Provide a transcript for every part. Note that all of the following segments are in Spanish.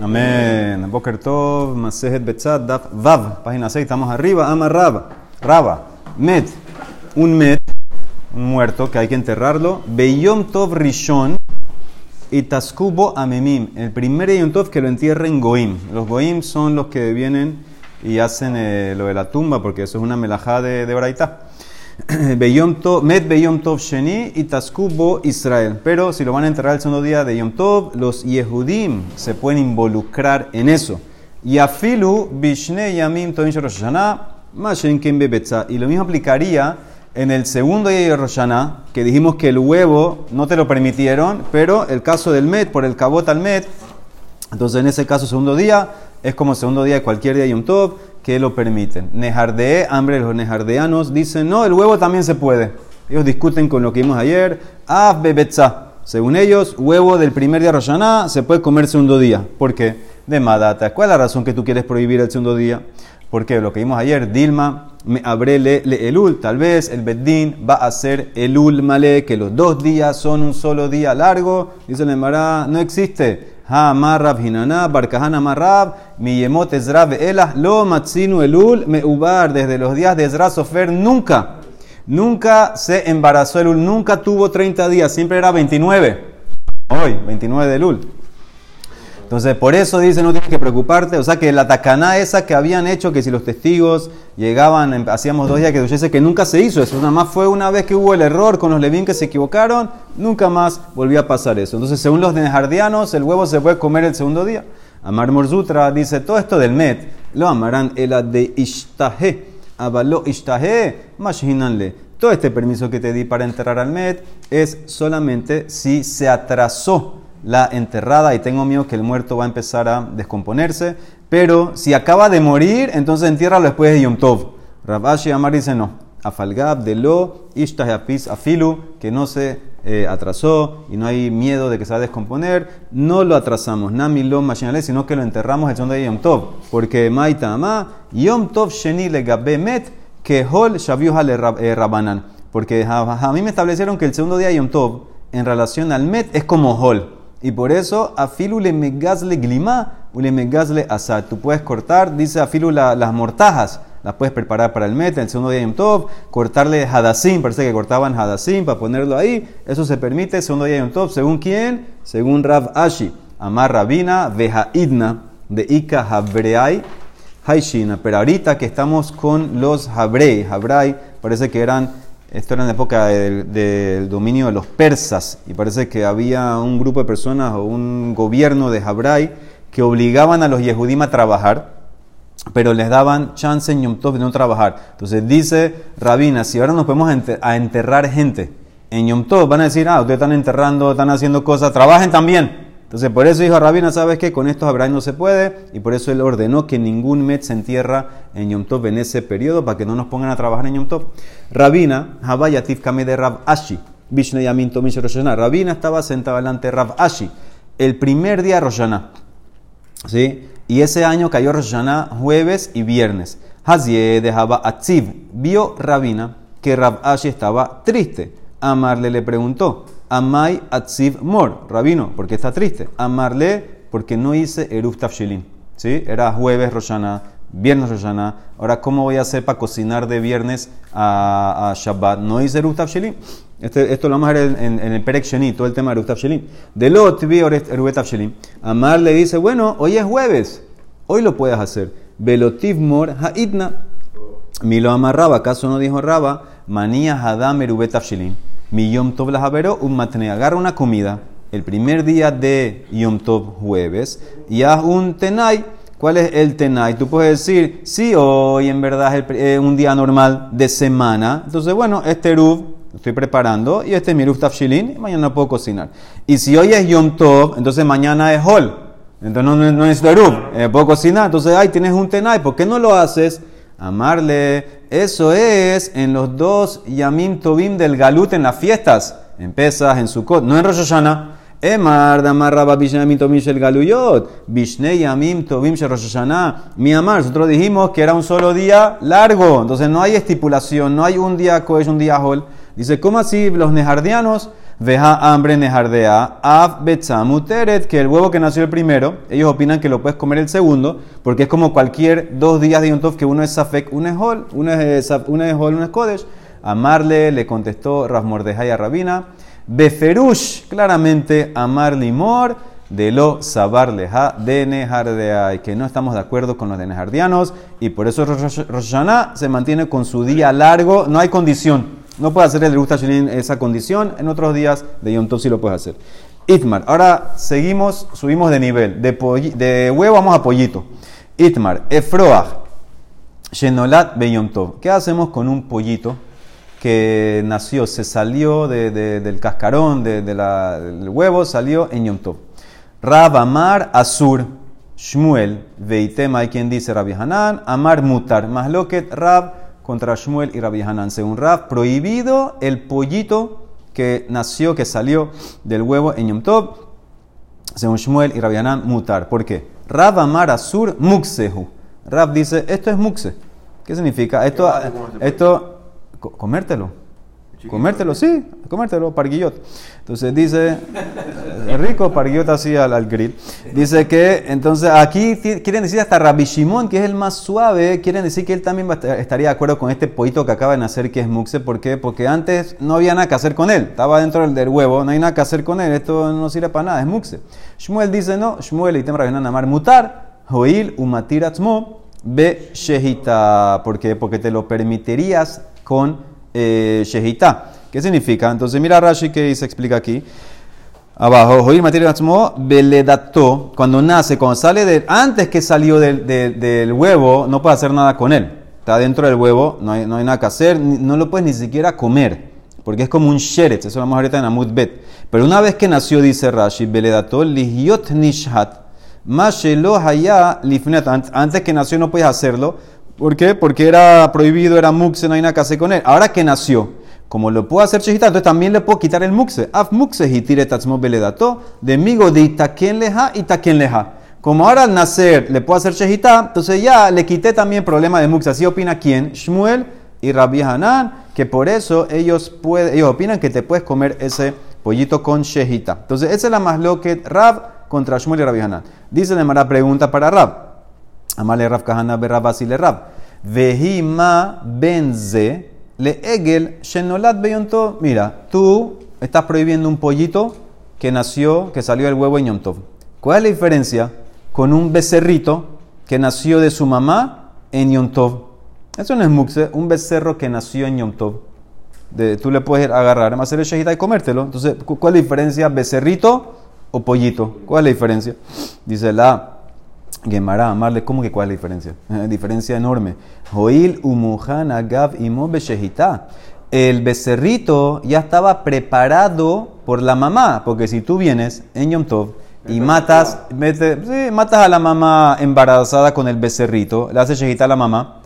Amén. Boker Tov, Masejet Betzad, Daf Vav, página 6, estamos arriba. Ama Raba, Raba, Met, un Met, un muerto que hay que enterrarlo. Beyom Tov Rishon y Taskubo Amemim. El primer Yom Tov que lo entierren Goim. Los Goim son los que vienen y hacen eh, lo de la tumba, porque eso es una melajá de, de Braitá. Beyom Tov, Met Beyom Tov Sheni y Taskubo Israel. Pero si lo van a enterrar el segundo día de Yom Tov, los Yehudim se pueden involucrar en eso. Y afilu Bishne Yamim Tovin Rosh Mashen Kim. Y lo mismo aplicaría en el segundo día de Rosh que dijimos que el huevo no te lo permitieron, pero el caso del Met, por el Kabot al Met, entonces en ese caso segundo día, es como segundo día de cualquier día de Yom Tov, que lo permiten. Nejardee, hambre, los nejardeanos dicen, no, el huevo también se puede. Ellos discuten con lo que vimos ayer. Af bebetza. Según ellos, huevo del primer día de Rosh Hashanah se puede comer segundo día. ¿Por qué? De Madata. ¿Cuál es la razón que tú quieres prohibir el segundo día? Porque lo que vimos ayer, Dilma, me abre le, elul. Tal vez el Beddin va a hacer elul male, que los dos días son un solo día largo. Dice Emara, no existe. Miyemot ezra ve'elah, lo matzinu elul, meubar, desde los días de Ezra Sofer, nunca, nunca se embarazó elul, nunca tuvo 30 días, siempre era 29. Hoy, 29 de elul. Entonces, por eso dice, no tienes que preocuparte. O sea, que la tacaná esa que habían hecho, que si los testigos llegaban, hacíamos dos días que dice que nunca se hizo eso. Nada más fue una vez que hubo el error con los levín que se equivocaron, nunca más volvió a pasar eso. Entonces, según los nejardianos, el huevo se puede comer el segundo día. Amar Morzutra dice, todo esto del met, lo amarán el de ishtahe, avaló ishtahe, mashinanle. Todo este permiso que te di para enterrar al met es solamente si se atrasó la enterrada y tengo miedo que el muerto va a empezar a descomponerse. Pero si acaba de morir, entonces entiérralo después de Yom Tov. Rabashi Amar dice no. Afalgab de lo ishtahapis afilu, que no se eh, atrasó y no hay miedo de que se va a descomponer, no lo atrasamos. Nami lo machinale, sino que lo enterramos el segundo de Yom Tov. Porque Maita Ama, Yom Tov Sheni le met, que Hol Shaviuha le eh, Rabanan. Porque a, mí me establecieron que el segundo día de Yom Tov, en relación al Met, es como Hol. Y por eso, afilu le megazle glima o le megazle asad. Tú puedes cortar, dice afilu las mortajas, las puedes preparar para el met, el segundo día de Yom cortarle hadasim, parece que cortaban hadasim para ponerlo ahí. Eso se permite, segundo día de Yom Tov, ¿según quién? Según Rav Ashi. Amar Rabina, Idna de Ika Habreai, Haishina. Pero ahorita que estamos con los Habrei, Habrei, parece que eran esto era en la época del, dominio de los persas y parece que había un grupo de personas o un gobierno de Jabrai que obligaban a los Yehudim a trabajar, pero les daban chance en Yom Tov de no trabajar. Entonces dice Rabina, si ahora nos podemos a enterrar gente en Yom Tov, van a decir, ah, ustedes están enterrando, están haciendo cosas, trabajen también. Entonces, por eso dijo Rabina, ¿sabes qué? Con estos Abraham no se puede, y por eso él ordenó que ningún Met se entierra en Yom Tov en ese periodo, para que no nos pongan a trabajar en Yom Tov. Rabina, Habayatif Kame de Rab Ashi, Yamin Tomish Rabina estaba sentado delante de Rab Ashi, el primer día de Roshaná. ¿Sí? Y ese año cayó Roshaná jueves y viernes. Hazie de Haba Atziv vio Rabina que Rab Ashi estaba triste. Amarle le preguntó, Amai Atziv Mor, rabino, porque está triste. Amarle, porque no hice Eruf Tafshilin. ¿Sí? Era jueves Roshana, viernes Roshana. Ahora, ¿cómo voy a hacer para cocinar de viernes a, Shabbat? No hice Eruf Tafshilin. Este, esto lo vamos a ver en, el Perek todo el tema de Eruf Tafshilin. De Lot vi Eruf Tafshilin. Amar le dice, bueno, hoy es jueves, hoy lo puedes hacer. Velotiv Mor Haidna. Mi lo amarraba, ¿acaso no dijo Raba? Manía Hadam Erubet Tafshilin. Mi Yom Tov la un matne. Agarra una comida el primer día de Yom Tov jueves y haz un tenai. ¿Cuál es el tenai? Tú puedes decir, sí, hoy en verdad es un día normal de semana. Entonces, bueno, este Eruv estoy preparando y este es mi Eruv Tafshilin y mañana puedo cocinar. Y si hoy es Yom Tov, entonces mañana es Hol. Entonces no, no, no Eruv, eh, puedo cocinar. Entonces, ay, tienes un tenai, ¿por qué no lo haces? Amarle, eso es en los dos Yamim Tobim del Galut en las fiestas. En Pesach, en Sukkot, no en Rosh Hashanah. Emar, Damar Rabba Yamim Tobim Shel Galuyot. Bishne Yamim Tobim Shel Rosh Hashanah. Mi amar, nosotros dijimos que era un solo día largo. Entonces no hay estipulación, no hay un día Kodesh, un día Hol. Dice, ¿cómo así los nejardianos Veja hambre nejardea, av betzamuteret, que el huevo que nació el primero, ellos opinan que lo puedes comer el segundo, porque es como cualquier dos días de Yontov que uno es Safek, uno es Hol, uno es, uno es Hol, uno es Kodesh. Amarle le contestó Rasmordeja y Rabina. Beferush, claramente, amar limor, de lo sabar leja de Nejardea, y que no estamos de acuerdo con los de Nejardianos, y por eso Rosh se mantiene con su día largo, no hay condición. No puede hacer el gusta esa condición. En otros días de Yom Tov sí lo puedes hacer. Itmar. Ahora seguimos, subimos de nivel. De, de huevo vamos a pollito. Itmar. Efroach. Shenolat Beyom Tov. ¿Qué hacemos con un pollito que nació, se salió del cascarón del huevo, salió en Yom Tov? Rab Amar Asur. Shmuel. Veitema hay quien dice Rabbi Hanan. Amar Mutar. Masloket Rab contra Shmuel y Rabbi Hanan. Según Rab, prohibido el pollito que nació, que salió del huevo en Yom Tov. Según Shmuel y Rabbi Hanan, mutar. ¿Por qué? Rab Amar Asur Muksehu. Rab dice, esto es mukse. ¿Qué significa? Esto, esto, comértelo. Comértelo, sí, comértelo, parguillot. Entonces dice, rico, parguillot así al, grill. Dice que, entonces aquí quieren decir hasta Rabbi Shimon, que es el más suave, quieren decir que él también estaría de acuerdo con este pollito que acaba de nacer, que es muxe. ¿Por qué? Porque antes no había nada que hacer con él, estaba dentro del, huevo, no hay nada que hacer con él, esto no sirve para nada, es muxe. Shmuel dice, no, Shmuel y tem Amar mutar, joil umatir atzmo, be shehita. ¿Por qué? Porque te lo permitirías con Shehita. ¿Qué significa? Entonces mira Rashi que se explica aquí. Abajo, Joir Beledato, cuando nace, cuando sale de, antes que salió del, del, huevo, no puede hacer nada con él. Está dentro del huevo, no hay, no hay nada que hacer, no lo puedes ni siquiera comer, porque es como un sheretz, eso lo vamos ahorita en Amud Bet. Pero una vez que nació, dice Rashi, Beledato, Lihyot Nishat, Mashelo Haya Lifnat, antes que nació no puedes hacerlo, ¿Por qué? Porque era prohibido, era muxe, no hay nada que hacer con él. Ahora que nació, como lo puedo hacer shehita, entonces también le puedo quitar el muxe. Af muxe hitire tatzmo beledato, de migo de itaken leja, itaken leja. Como ahora al nacer le puedo hacer shehita, entonces ya le quité también problema de muxe. Así opina quién? Shmuel y Rabbi Hanan, que por eso ellos, pueden, ellos opinan que te puedes comer ese pollito con shehita. Entonces esa es la más lo que Rab contra Shmuel y Rabbi Hanan. Dice de mala pregunta para Rab. Amale Rav Kahana Berrab le Rab. Vehima benze le egel shenolat beyonto. Mira, tú estás prohibiendo un pollito que nació, que salió del huevo en Yom ¿Cuál es la diferencia con un becerrito que nació de su mamá en Yom Eso no es muxe, un becerro que nació en Yom De, tú le puedes agarrar, hacer el shahita y comértelo. Entonces, ¿cuál es la diferencia? ¿Becerrito o pollito? ¿Cuál es la diferencia? Dice la Gemara, amarle, ¿cómo que cuál es la diferencia? diferencia enorme. Joil umuhan agav imo El becerrito ya estaba preparado por la mamá, porque si tú vienes en Yom Tov y matas, matas a la mamá embarazada con el becerrito, le haces shehita a la mamá,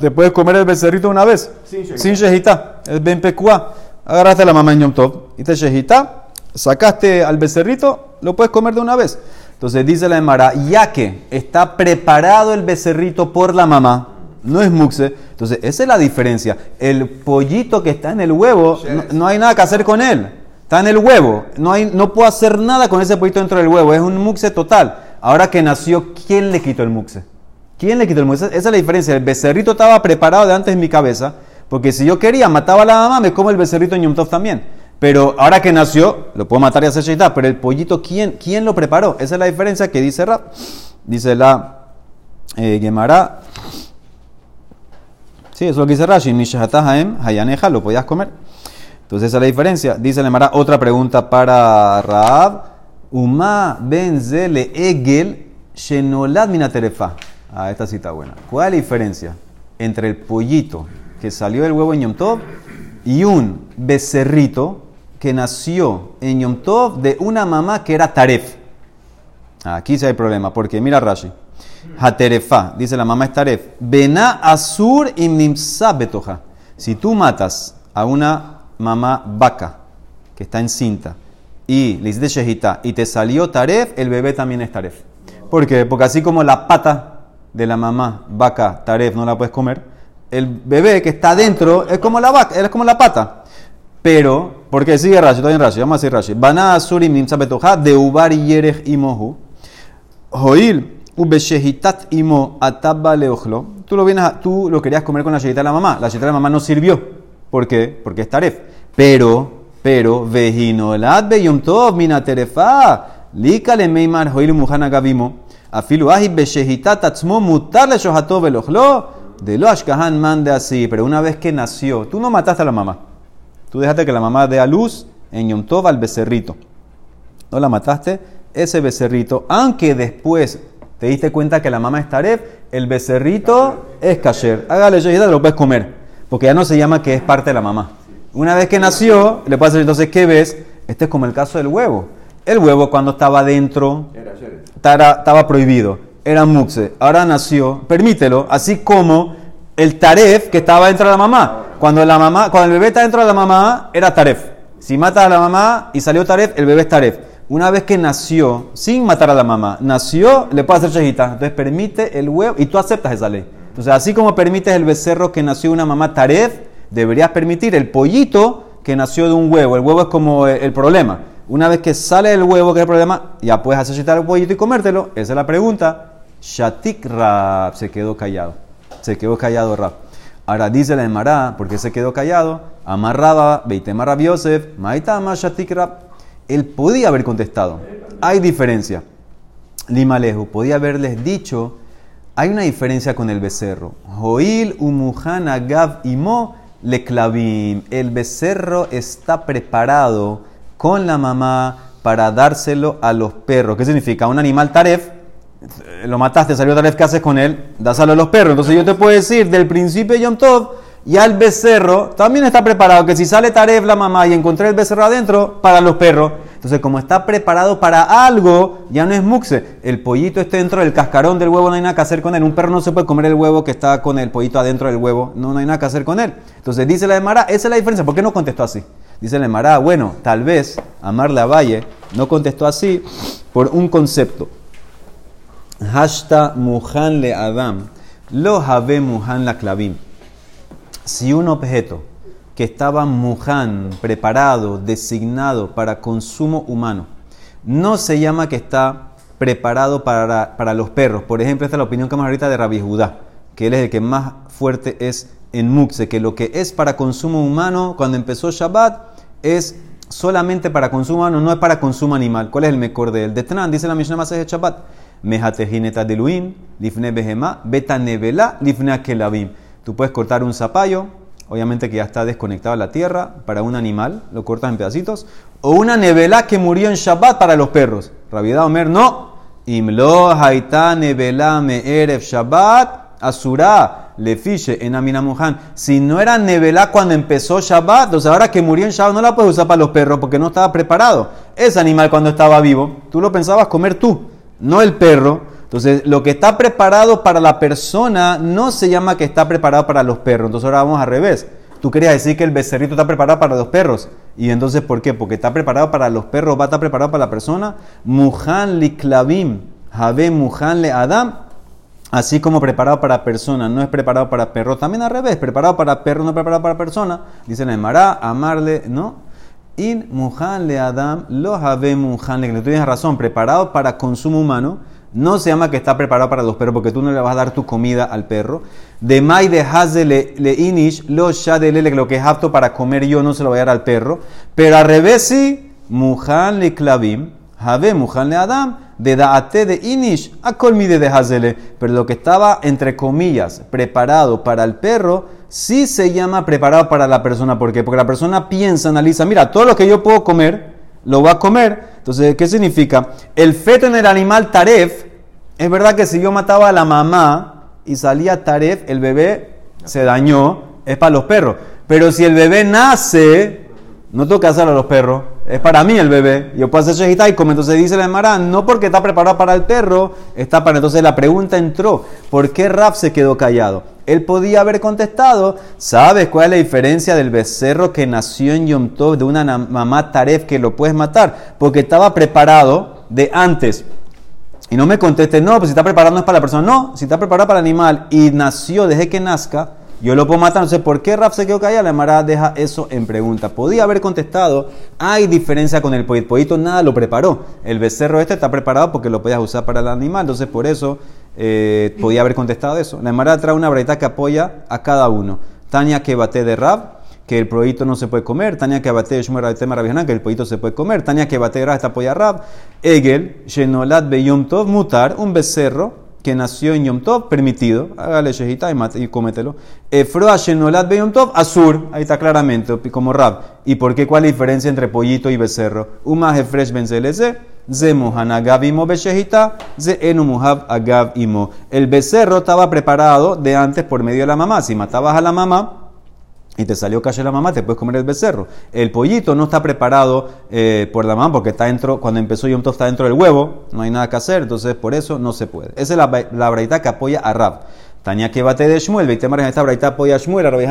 te puedes comer el becerrito una vez, sin shehita, es ben pekua. Agarraste a la mamá en Yom Tov y te shehita, sacaste al becerrito, lo puedes comer de una vez. Entonces dice la Emara, ya que está preparado el becerrito por la mamá, no es muxe, entonces esa es la diferencia. El pollito que está en el huevo, no, hay nada que hacer con él. Está en el huevo, no, hay, no puedo hacer nada con ese pollito dentro del huevo, es un muxe total. Ahora que nació, ¿quién le quitó el muxe? ¿Quién le quitó el muxe? Esa es la diferencia. El becerrito estaba preparado de antes en mi cabeza, porque si yo quería, mataba a la mamá, me como el becerrito en Yom también. Pero ahora que nació, lo puedo matar y hacer shaita. Pero el pollito, ¿quién, ¿quién lo preparó? Esa es la diferencia que dice Rab. Dice la eh, Gemara. Sí, eso es lo que dice Rashi. Haem, Hayaneja, lo podías comer. Entonces esa es la diferencia. Dice la Gemara, otra pregunta para Raab. Uma ben zele egel shenolad minaterefa. Ah, esta cita buena. ¿Cuál es la diferencia entre el pollito que salió del huevo en Yom Tov y un becerrito que nació en Yom Tov de una mamá que era Taref. Aquí sí hay problema, porque mira Rashi. Haterefa, dice la mamá es Taref. Bena Asur imnimsa betoja. Si tú matas a una mamá vaca que está encinta y le hiciste shehita y te salió Taref, el bebé también es Taref. ¿Por qué? Porque así como la pata de la mamá vaca Taref no la puedes comer, el bebé que está dentro es como la vaca, es como la pata. Pero, porque sigue Rashi, todavía en Rashi, vamos a decir Rashi. Baná Surim Nimsa de Ubar Yerech Imohu. Joil, Ubeshehitat Imo Atabba Leojlo. Tú lo, vienes a- tú lo querías comer con la yeyita de la mamá. La yeyita de la mamá no sirvió. ¿Por qué? Porque es taref. Pero, pero, Vejinolad Beyom Tov Mina Terefa. Lícale Meimar Joil Mujana Gavimo. Afilu Ahi Beshehitat Atzmo Mutar Le Shohatov. De lo Ashkahan mande así. Pero una vez que nació, tú no mataste a la mamá. Tú dejaste que la mamá dé a luz en Yom Tov al becerrito. No la mataste, ese becerrito, aunque después te diste cuenta que la mamá es taref, el becerrito es kasher. Hágale yehida, lo puedes comer, porque ya no se llama que es parte de la mamá. Una vez que nació, le puedes decir entonces, ¿qué ves? Este es como el caso del huevo. El huevo cuando estaba dentro, estaba prohibido, era muxe. Ahora nació, permítelo, así como el taref que estaba dentro de la mamá. Cuando, la mamá, cuando el bebé está dentro de la mamá, era taref. Si mata a la mamá y salió taref, el bebé es taref. Una vez que nació, sin matar a la mamá, nació, le puede hacer shejita. Entonces permite el huevo y tú aceptas esa ley. Entonces, así como permites el becerro que nació de una mamá taref, deberías permitir el pollito que nació de un huevo. El huevo es como el, el problema. Una vez que sale el huevo, que es el problema, ya puedes hacer shejita el pollito y comértelo. Esa es la pregunta. Shatik Rab se quedó callado. Se quedó callado Rab. Ahora dice la Emara, ¿por qué se quedó callado? Amarraba, Beitema Rab Yosef, Maitama Shatik. Él podía haber contestado. Hay diferencia. Limaleju, podía haberles dicho, hay una diferencia con el becerro. Joil umuhan agav imo leklavim. El becerro está preparado con la mamá para dárselo a los perros. ¿Qué significa? Un animal taref, lo mataste, salió taref, ¿qué haces con él? Dáselo a los perros. Entonces yo te puedo decir, del principio de Yom Tov, ya el becerro también está preparado, que si sale taref la mamá y encontré el becerro adentro, para los perros. Entonces, como está preparado para algo, ya no es muxe. El pollito está dentro del cascarón del huevo, no hay nada que hacer con él. Un perro no se puede comer el huevo que está con el pollito adentro del huevo. No, hay nada que hacer con él. Entonces, dice la Emara, esa es la diferencia. ¿Por qué no contestó así? Dice la Emara, bueno, tal vez Amarle a Valle no contestó así por un concepto. Hashta muhan le Adam, lo have muhan la clavim. Si un objeto que estaba muhan, preparado, designado para consumo humano, no se llama que está preparado para, para los perros. Por ejemplo, esta es la opinión que vamos ahorita de Rabbi Judá, que él es el que más fuerte es en Muxe, que lo que es para consumo humano cuando empezó Shabbat es solamente para consumo humano, no es para consumo animal. ¿Cuál es el mejor de él? De Tran, dice la Mishnah Masej de Shabbat. Mejatejineta de Luim, lifne behema, beta nevela, lifne akelavim. Tú puedes cortar un zapallo, obviamente que ya está desconectado a la tierra, para un animal, lo cortas en pedacitos, o una nevela que murió en Shabbat para los perros. Rabiedad Omer, no. Imlo haita nevela me erev Shabbat, asura, le fiche en Aminamuhan. Si no era nevela cuando empezó Shabbat, entonces ahora que murió en Shabbat no la puedes usar para los perros porque no estaba preparado. Ese animal cuando estaba vivo, tú lo pensabas comer tú, no el perro. Entonces, lo que está preparado para la persona no se llama que está preparado para los perros. Entonces, ahora vamos al revés. Tú querías decir que el becerrito está preparado para los perros. Y entonces, ¿por qué? Porque está preparado para los perros, va a estar preparado para la persona. Muhan li klavim, habe muhan le adam. Así como preparado para persona, no es preparado para perro. También al revés, preparado para perro, no preparado para persona. Dice la Emara, amarle, no. In muhan le adam, lo habe muhan le. Tú tienes razón, preparado para consumo humano no se llama que está preparado para los perros porque tú no le vas a dar tu comida al perro. De mai de haze le, inish, lo shadele, lo que es apto para comer yo no se lo voy a dar al perro. Pero al revés sí, muhan le clavim, have muhan le adam, de daate de inish, a colmide de hazele. Pero lo que estaba, entre comillas, preparado para el perro, sí se llama preparado para la persona. ¿Por qué? Porque la persona piensa, analiza, mira, todo lo que yo puedo comer, lo va a comer. Entonces, ¿qué significa? El feto en el animal taref, es verdad que si yo mataba a la mamá y salía taref, el bebé se dañó, es para los perros. Pero si el bebé nace, no tengo que hacerlo a los perros, es para mí el bebé. Yo puedo hacer shejita y como entonces dice la Emara, no porque está preparado para el perro, está para. Entonces la pregunta entró, ¿por qué Raf se quedó callado? Él podía haber contestado, ¿sabes cuál es la diferencia del becerro que nació en Yom Tov de una mamá taref que lo puedes matar? Porque estaba preparado de antes. Y no me conteste, no, pues si está preparado no es para la persona. No, si está preparado para el animal y nació desde que nazca, yo lo puedo matar. No sé por qué Raf se quedó callado. La Emara deja eso en pregunta. Podía haber contestado, hay diferencia con el pollito. pollito nada lo preparó. El becerro este está preparado porque lo podías usar para el animal. Entonces, por eso eh, podía haber contestado eso. La Emara trae una breita que apoya a cada uno. Tania que bate de Raf que el pollito no se puede comer. Tania que bate de tema que el pollito se puede comer. Tania que bate está apoya Rab. Egel, Shenolat Beyom Tov, mutar, un becerro que nació en Yom Tov, permitido, hágale shejita y, y cómetelo. Efroa Shenolat Be Yom Tov, Azur, ahí está claramente, como Rab. ¿Y por qué? ¿Cuál es la diferencia entre pollito y becerro? Uma Hefresh Benzeleze, Ze Mohan Agav Imo Beshejita, Ze Enu Imo. El becerro estaba preparado de antes por medio de la mamá. Si matabas a la mamá, y te salió calle la mamá, te puedes comer el becerro. El pollito no está preparado eh, por la mamá porque está dentro, cuando empezó Yom Tov está dentro del huevo, no hay nada que hacer, entonces por eso no se puede. Esa es la, la braita que apoya a Rab. Tania que bate de Shmuel, Beitemar esta braita apoya a Shmuel, a Rabbi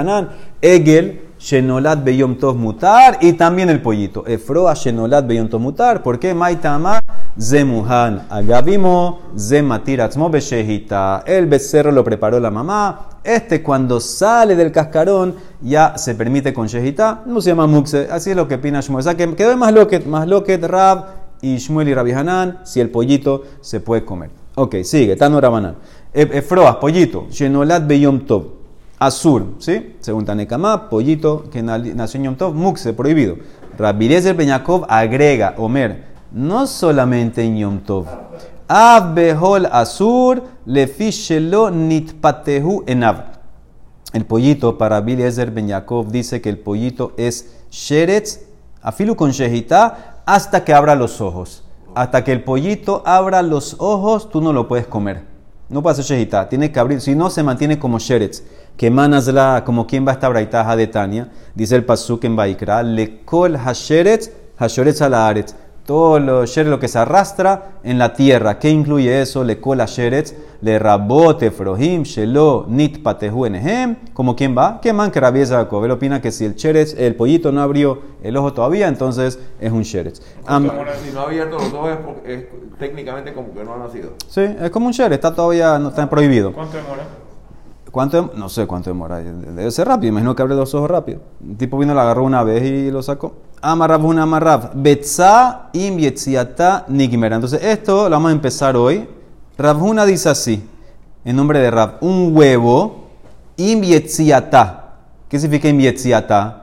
Egel, Shenolat Beyom Tov Mutar, y también el pollito. Efroa Shenolat Beyom Tov Mutar, ¿por qué? Maitama Zemuhan Agavimo, Zematiratzmo Beshehita. El becerro lo preparó la mamá, este cuando sale del cascarón ya se permite con Shehita, no se llama Mukse, así es lo que opina Shmuel. O sea que quedó más loquet, más loquet Rab y Shmuel y Rabbi Hanan, si el pollito se puede comer. Ok, sigue, Tano Rabanan. Efroas, pollito, Shenolat Beyom Tov, Azur, ¿sí? Según Tanekama, pollito que nació en Yom Tov, Mukse, prohibido. Rabbi Eliezer Peñakov agrega, Omer, no solamente en Yom Tov. Behol Azur, Lefishelo Nitpatehu Enav. El pollito para Billy Ezer Ben Yaakov dice que el pollito es Sheretz, afilu con Shehita, hasta que abra los ojos. Hasta que el pollito abra los ojos, tú no lo puedes comer. No puede ser shehita, tiene que abrir, si no se mantiene como sheretz, que manasla, como quien va a esta braitaja de Tania, dice el pasuk en Baikra, le kol hasheretz, hasheretz. Todo lo, lo que se arrastra en la tierra. ¿Qué incluye eso? Le cola sheretz, le rabote frohim, shelo nit patehu enehem. ¿Como quién va? ¿Qué man que rabiesa Jacob? Él opina que si el sheretz, el pollito no abrió el ojo todavía, entonces es un sheretz. si no ha abierto los ojos es, técnicamente como que no ha nacido. Sí, es como un sheretz, está todavía, no está prohibido. ¿Cuánto demora? ¿Cuánto? No sé cuánto demora. Debe ser rápido. Imagino que abre los ojos rápido. El tipo vino, lo agarró una vez y lo sacó. Amarrab una amarrab. Betza im nigmera. Entonces, esto lo vamos a empezar hoy. Rabhuna dice así, en nombre de Rab, un huevo im ¿Qué significa im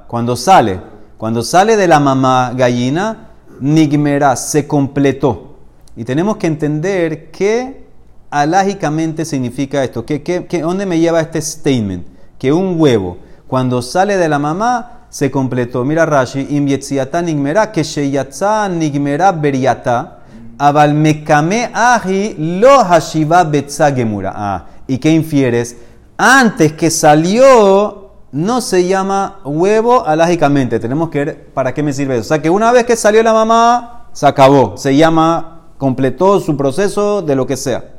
Cuando sale, cuando sale de la mamá gallina, nigmera, se completó. Y tenemos que entender que alágicamente significa esto? ¿Qué, qué, dónde me lleva este statement? Que un huevo, cuando sale de la mamá, se completó. Mira Rashi, im nigmera, que sheyatza nigmera beriata, aval mekame ahi lo hashiva betza gemura. Ah, ¿y qué infieres? Antes que salió, no se llama huevo alágicamente. Tenemos que ver para qué me sirve eso. O sea que una vez que salió la mamá, se acabó. Se llama, completó su proceso de lo que sea.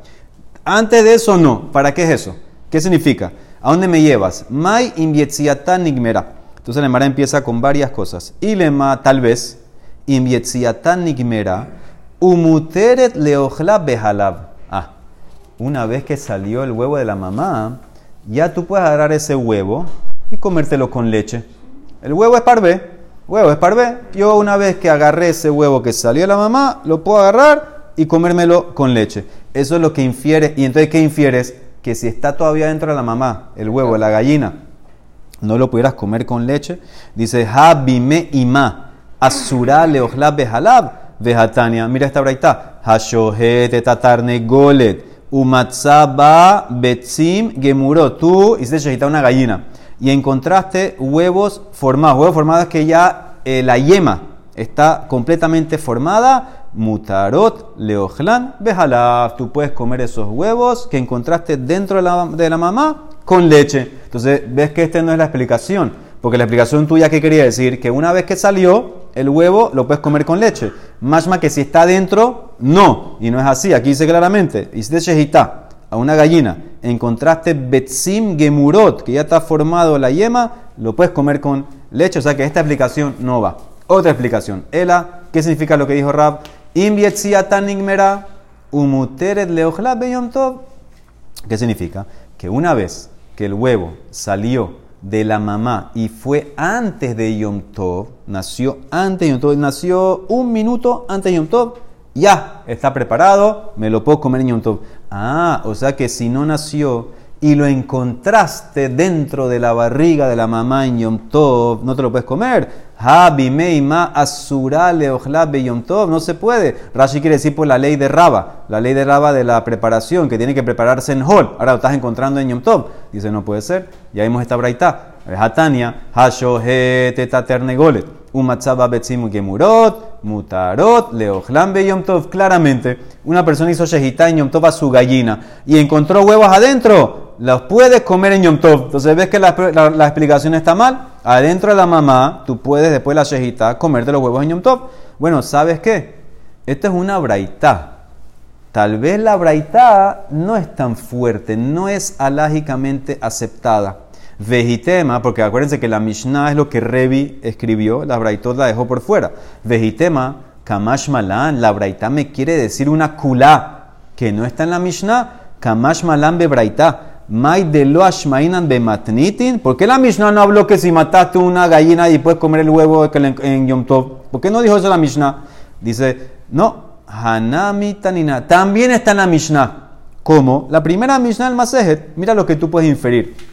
Antes de eso, no. ¿Para qué es eso? ¿Qué significa? ¿A dónde me llevas? Mai invietziatan nigmera. Entonces Emara empieza con varias cosas. Ilema, tal vez, invietziatan nigmera, umuteret leojla behalab. Ah, una vez que salió el huevo de la mamá, ya tú puedes agarrar ese huevo y comértelo con leche. El huevo es parvé. Huevo es parvé. Yo una vez que agarré ese huevo que salió de la mamá, lo puedo agarrar y comérmelo con leche. Eso es lo que infiere. ¿Y entonces qué infieres? Que si está todavía dentro de la mamá, el huevo, la gallina, no lo pudieras comer con leche. Dice, Habime ima, asura leohlab behalab, vejatania. Mira esta braita. Hashohet tatarne golet, umatzaba betzim gemuro. Tú hiciste shehita una gallina y encontraste huevos formados. Huevos formados que ya eh, la yema está completamente formada mutarot leojlan bejalaf. Tú puedes comer esos huevos que encontraste dentro de la, de la, mamá con leche. Entonces, ves que esta no es la explicación. Porque la explicación tuya, ¿qué quería decir? Que una vez que salió, el huevo lo puedes comer con leche. Más más que si está dentro, no. Y no es así. Aquí dice claramente, shejita a una gallina, encontraste betzim gemurot, que ya está formado la yema, lo puedes comer con leche. O sea que esta explicación no va. Otra explicación. Ela, ¿qué significa lo que dijo Rab? ¿Qué significa? Que una vez que el huevo salió de la mamá y fue antes de Yom Tov, nació antes de Yom Tov, nació un minuto antes de Yom Tov, ya está preparado, me lo puedo comer en Yom Tov. Ah, o sea que si no nació y lo encontraste dentro de la barriga de la mamá en Yom Tov, no te lo puedes comer. Meima Asura Yom Tov, no se puede. Rashi quiere decir por la ley de Raba, la ley de Raba de la preparación, que tiene que prepararse en Hol. Ahora lo estás encontrando en Yom Tov. Dice, no puede ser. Ya vimos esta braita. Hatania, Hashohet Etaternegolet, Umatzaba Betzimu Gemurot, Mutarot, Leochlam Yom Tov. Claramente, una persona hizo Shehita en Yom Tov a su gallina y encontró huevos adentro los puedes comer en Yom Tov. Entonces ves que la, explicación está mal. Adentro de la mamá, tú puedes después de la shejita comerte los huevos en Yom Tov. Bueno, ¿sabes qué? Esto es una braitá. Tal vez la braitá no es tan fuerte, no es alágicamente aceptada. Vejitema, porque acuérdense que la Mishnah es lo que Revi escribió, la braitot la dejó por fuera. Vejitema, Kamash Malan, la braitá me quiere decir una kulá que no está en la Mishnah. Kamash Malan be braitá. Mai de lo ashmainan matnitin. ¿Por qué la Mishnah no habló que si mataste una gallina y puedes comer el huevo en Yom Tov? ¿Por qué no dijo eso la Mishnah? Dice, no, Hanami tanina. También está en la Mishnah. ¿Cómo? La primera Mishnah del Masejet, mira lo que tú puedes inferir.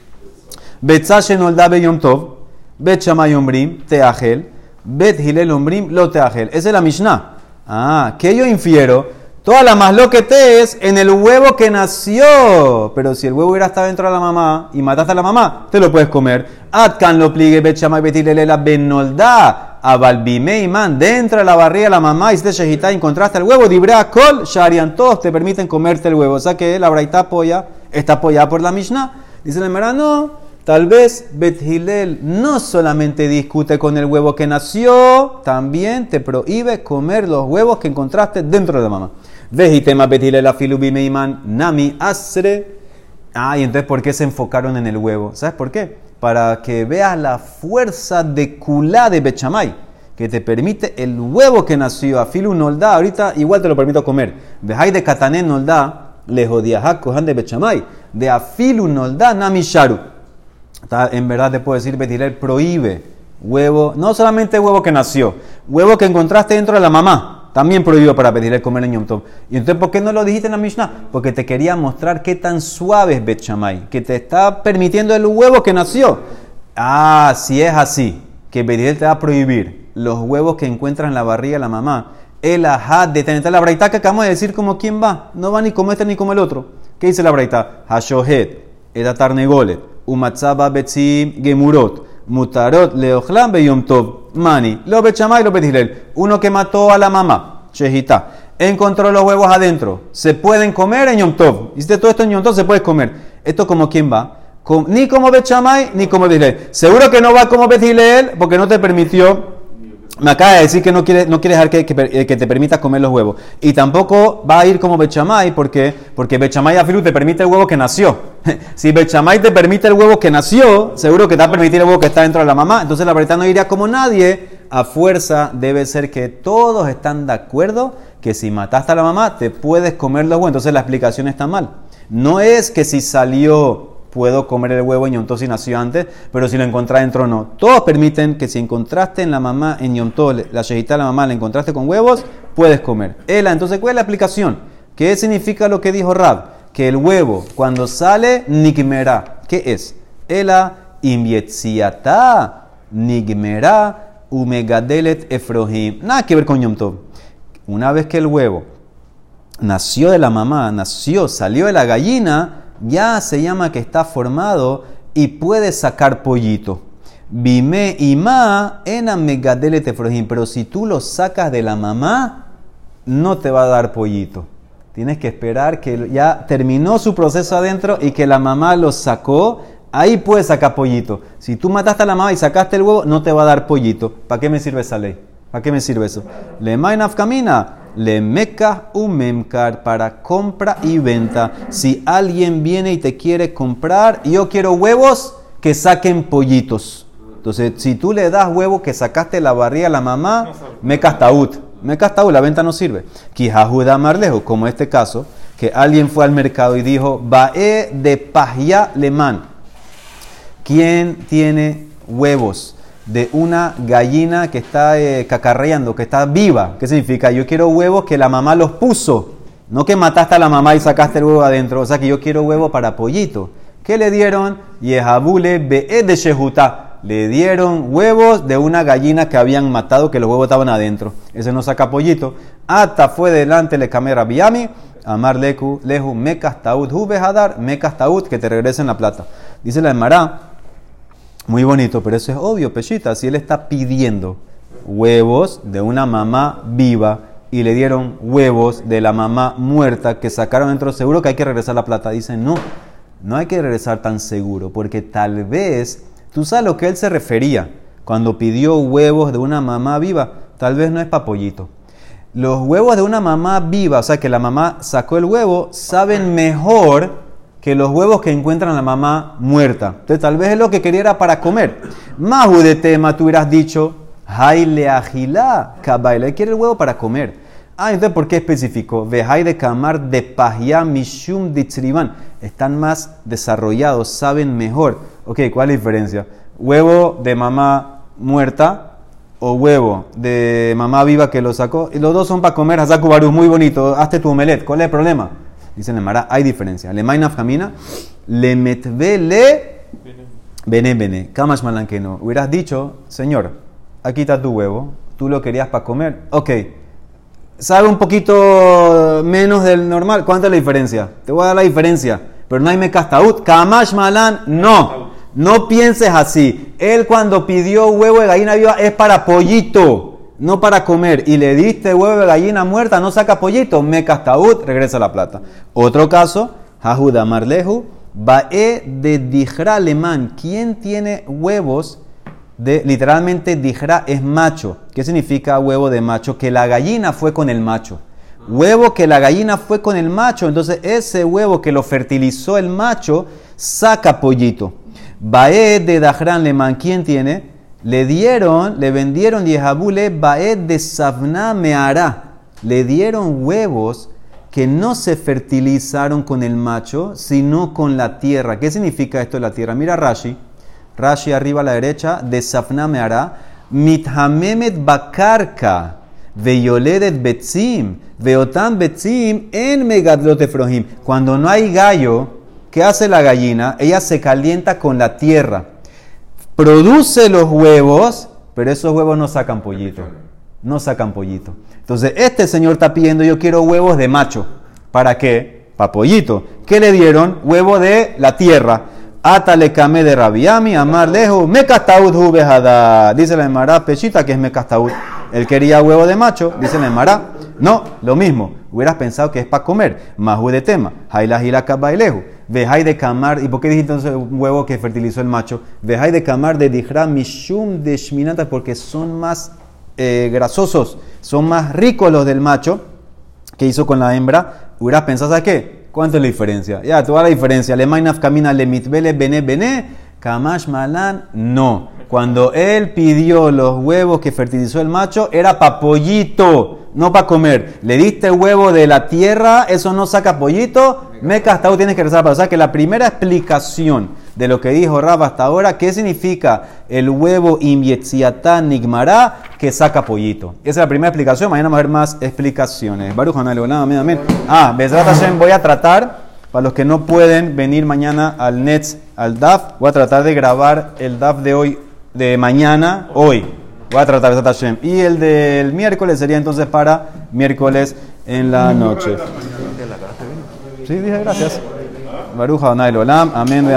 Betzashe nolda Yom Tov, Bet Shamay Ombrim, Teahel, Bet Hilel Ombrim, Lo. Esa es la Mishnah. Ah, ¿qué yo infiero? Toda la más lo que te es en el huevo que nació. Pero si el huevo hubiera estado dentro de la mamá y mataste a la mamá, te lo puedes comer. Atkan lo pligue bechamay betilelela benolda. Abalbime man dentro de la barriga de la mamá y te shejita encontraste el huevo. Dibra kol sharian. Todos te permiten comerte el huevo. O sea que la braita apoya, está apoyada por la Mishnah. Dice el no. Tal vez Bet no solamente discute con el huevo que nació, también te prohíbe comer los huevos que encontraste dentro de la mamá. Vejitema betile la filubimeiman nami asre. Ah, y entonces, ¿por qué se enfocaron en el huevo? ¿Sabes por qué? Para que veas la fuerza de culá de Bechamay, que te permite el huevo que nació. Afilu nolda, ahorita igual te lo permito comer. Vejay de katané nolda, lejodiajak kohan de Bechamay. De afilu nolda nami sharu. En verdad te puedo decir, Betilel prohíbe huevo, no solamente huevo que nació, huevo que encontraste dentro de la mamá también prohibido para pedirle comer en Yom Tov. Y entonces, ¿por qué no lo dijiste en la Mishnah? Porque te quería mostrar qué tan suave es que te está permitiendo el huevo que nació. Ah, si es así, que Bedirel te va a prohibir los huevos que encuentras en la barriga de la mamá, el ajad de tener la braita que acabamos de decir como quién va, no va ni como este ni como el otro. ¿Qué dice la braita? Hashohet, edatarnegolet, umatzaba betzim gemurot. Mutarot leochlam beyom tov. Mani. Lo bechamay lo. Uno que mató a la mamá. Shehita. Encontró los huevos adentro. Se pueden comer en Yom Tov. Hiciste todo esto en Yom Tov, se puede comer. ¿Esto como quién va? ni como Bechamay, ni como Betilel. Seguro que no va como Betilel porque no te permitió me acaba de decir que no quiere, no quiere dejar que, que, te permita comer los huevos. Y tampoco va a ir como Bechamay, porque, porque Bechamay Afilu te permite el huevo que nació. si Bechamay te permite el huevo que nació, seguro que te va a permitir el huevo que está dentro de la mamá. Entonces la verdad no iría como nadie. A fuerza debe ser que todos están de acuerdo que si mataste a la mamá, te puedes comer los huevos. Entonces la explicación está mal. No es que si salió puedo comer el huevo en Yom si nació antes, pero si lo encontré dentro no. Todos permiten que si encontraste en la mamá, en Yom la shejita de la mamá, la encontraste con huevos, puedes comer. Ela, entonces, ¿cuál es la aplicación? ¿Qué significa lo que dijo Rab? Que el huevo, cuando sale, nigmera. ¿Qué es? Ela, imbietziata, nigmera, umegadelet efrohim. Nada que ver con Yom Una vez que el huevo nació de la mamá, nació, salió de la gallina, ya se llama que está formado y puede sacar pollito. Bime y ma ena megadele pero si tú lo sacas de la mamá, no te va a dar pollito. Tienes que esperar que ya terminó su proceso adentro y que la mamá lo sacó. Ahí puedes sacar pollito. Si tú mataste a la mamá y sacaste el huevo, no te va a dar pollito. ¿Para qué me sirve esa ley? ¿Para qué me sirve eso? Le camina le meca un memcar para compra y venta. Si alguien viene y te quiere comprar, yo quiero huevos que saquen pollitos. Entonces, si tú le das huevo que sacaste la barriga a la mamá, meca taúd. Meca taúd, la venta no sirve. Quijajuda marlejo, como este caso, que alguien fue al mercado y dijo, Bae de Pahya Leman. ¿quién tiene huevos de una gallina que está eh, cacarreando, que está viva? ¿Qué significa? Yo quiero huevos que la mamá los puso. No que mataste a la mamá y sacaste el huevo adentro. O sea que yo quiero huevo para pollito. ¿Qué le dieron? Yehabule be de Shehuta le dieron huevos de una gallina que habían matado, que los huevos estaban adentro. Ese no saca pollito. Ata fue delante le camera biami, amar leku, lehu, mekas taud, taud, que te regresen la plata. Dice la Emara, muy bonito, pero eso es obvio, pechita. Si él está pidiendo huevos de una mamá viva y le dieron huevos de la mamá muerta que sacaron dentro, seguro que hay que regresar la plata. Dice, no, no hay que regresar tan seguro, porque tal vez Tú sabes lo que él se refería cuando pidió huevos de una mamá viva. Tal vez no es papollito. Los huevos de una mamá viva, o sea que la mamá sacó el huevo, saben mejor que los huevos que encuentran la mamá muerta. Entonces tal vez es lo que quería era para comer. Mahu de tema, tú hubieras dicho, Haile agilá, kabaila, quiere el huevo para comer. Ah, entonces ¿por qué especificó? Vejai de kamar de pahya mishum ditzriban. Están más desarrollados, saben mejor. Ok, ¿cuál es la diferencia? ¿Huevo de mamá muerta o huevo de mamá viva que lo sacó? Y los dos son para comer, Hazaku Baru, muy bonito. Hazte tu omelet. ¿Cuál es el problema? Dice Mara, hay diferencia. Le mainaf camina, le metvele bene bene. Kamash no. Hubieras dicho, señor, aquí está tu huevo, tú lo querías para comer. Ok, sabe un poquito menos del normal. ¿Cuánta es la diferencia? Te voy a dar la diferencia. Pero no hay mecastaut. Kamash malan, no. No pienses así. Él cuando pidió huevo de gallina viva es para pollito, no para comer. Y le diste huevo de gallina muerta, no saca pollito. Me castaud, regresa la plata. Otro caso, Jahuda Marlehu, Bae de Dijra Alemán. ¿Quién tiene huevos literalmente, Dijra es macho? ¿Qué significa huevo de macho? Que la gallina fue con el macho. Huevo que la gallina fue con el macho. Entonces, ese huevo que lo fertilizó el macho, saca pollito. Baed de Dajran Leman, ¿quién tiene? Le dieron, le vendieron Yehabule Baed de Savna Meara. Le dieron huevos que no se fertilizaron con el macho, sino con la tierra. ¿Qué significa esto de la tierra? Mira Rashi. Rashi arriba a la derecha, de Safna Meara. Mithamemet Bakarka. Veyoledet Betzim. Veotam Betzim en Megadlot Efrohim. Cuando no hay gallo, ¿Qué hace la gallina? Ella se calienta con la tierra, produce los huevos, pero esos huevos no sacan pollito. No sacan pollito. Entonces, este señor está pidiendo, yo quiero huevos de macho. ¿Para qué? Para pollito. ¿Qué le dieron? Huevo de la tierra. Atale kame de rabiami, amar lejos, me castaud Dice la Emara Pechita que es me castaud. Él quería huevo de macho, dice la Emara. No, lo mismo. Hubieras pensado que es para comer. Mahu de tema. Haila hila kabailehu. Vejai de camar. ¿Y por qué dijiste entonces un huevo que fertilizó el macho? Vejai de camar de dijra mishum de shminata. Porque son más eh, grasosos. Son más ricos los del macho. que hizo con la hembra? Hubieras pensado, ¿sabes qué? ¿Cuánto es la diferencia? Ya, toda la diferencia. Le mainaf camina le mitvele bene bene. Kamash malan, no. Cuando él pidió los huevos que fertilizó el macho, era para pollito no para comer. Le diste huevo de la tierra, eso no saca pollito, me castado tienes que rezar para. O sea que la primera explicación de lo que dijo Rab hasta ahora, ¿qué significa el huevo imbietziatán nigmará que saca pollito? Esa es la primera explicación, mañana vamos a ver más explicaciones. Baruch amén, amén. Ah, Bezrat Hashem, voy a tratar, para los que no pueden venir mañana al Nets, al DAF, voy a tratar de grabar el DAF de hoy, de mañana, hoy. Voy a tratar de Hashem. Y el del miércoles sería entonces para miércoles en la noche. Sí, dije gracias. Baruja Olam. Amén.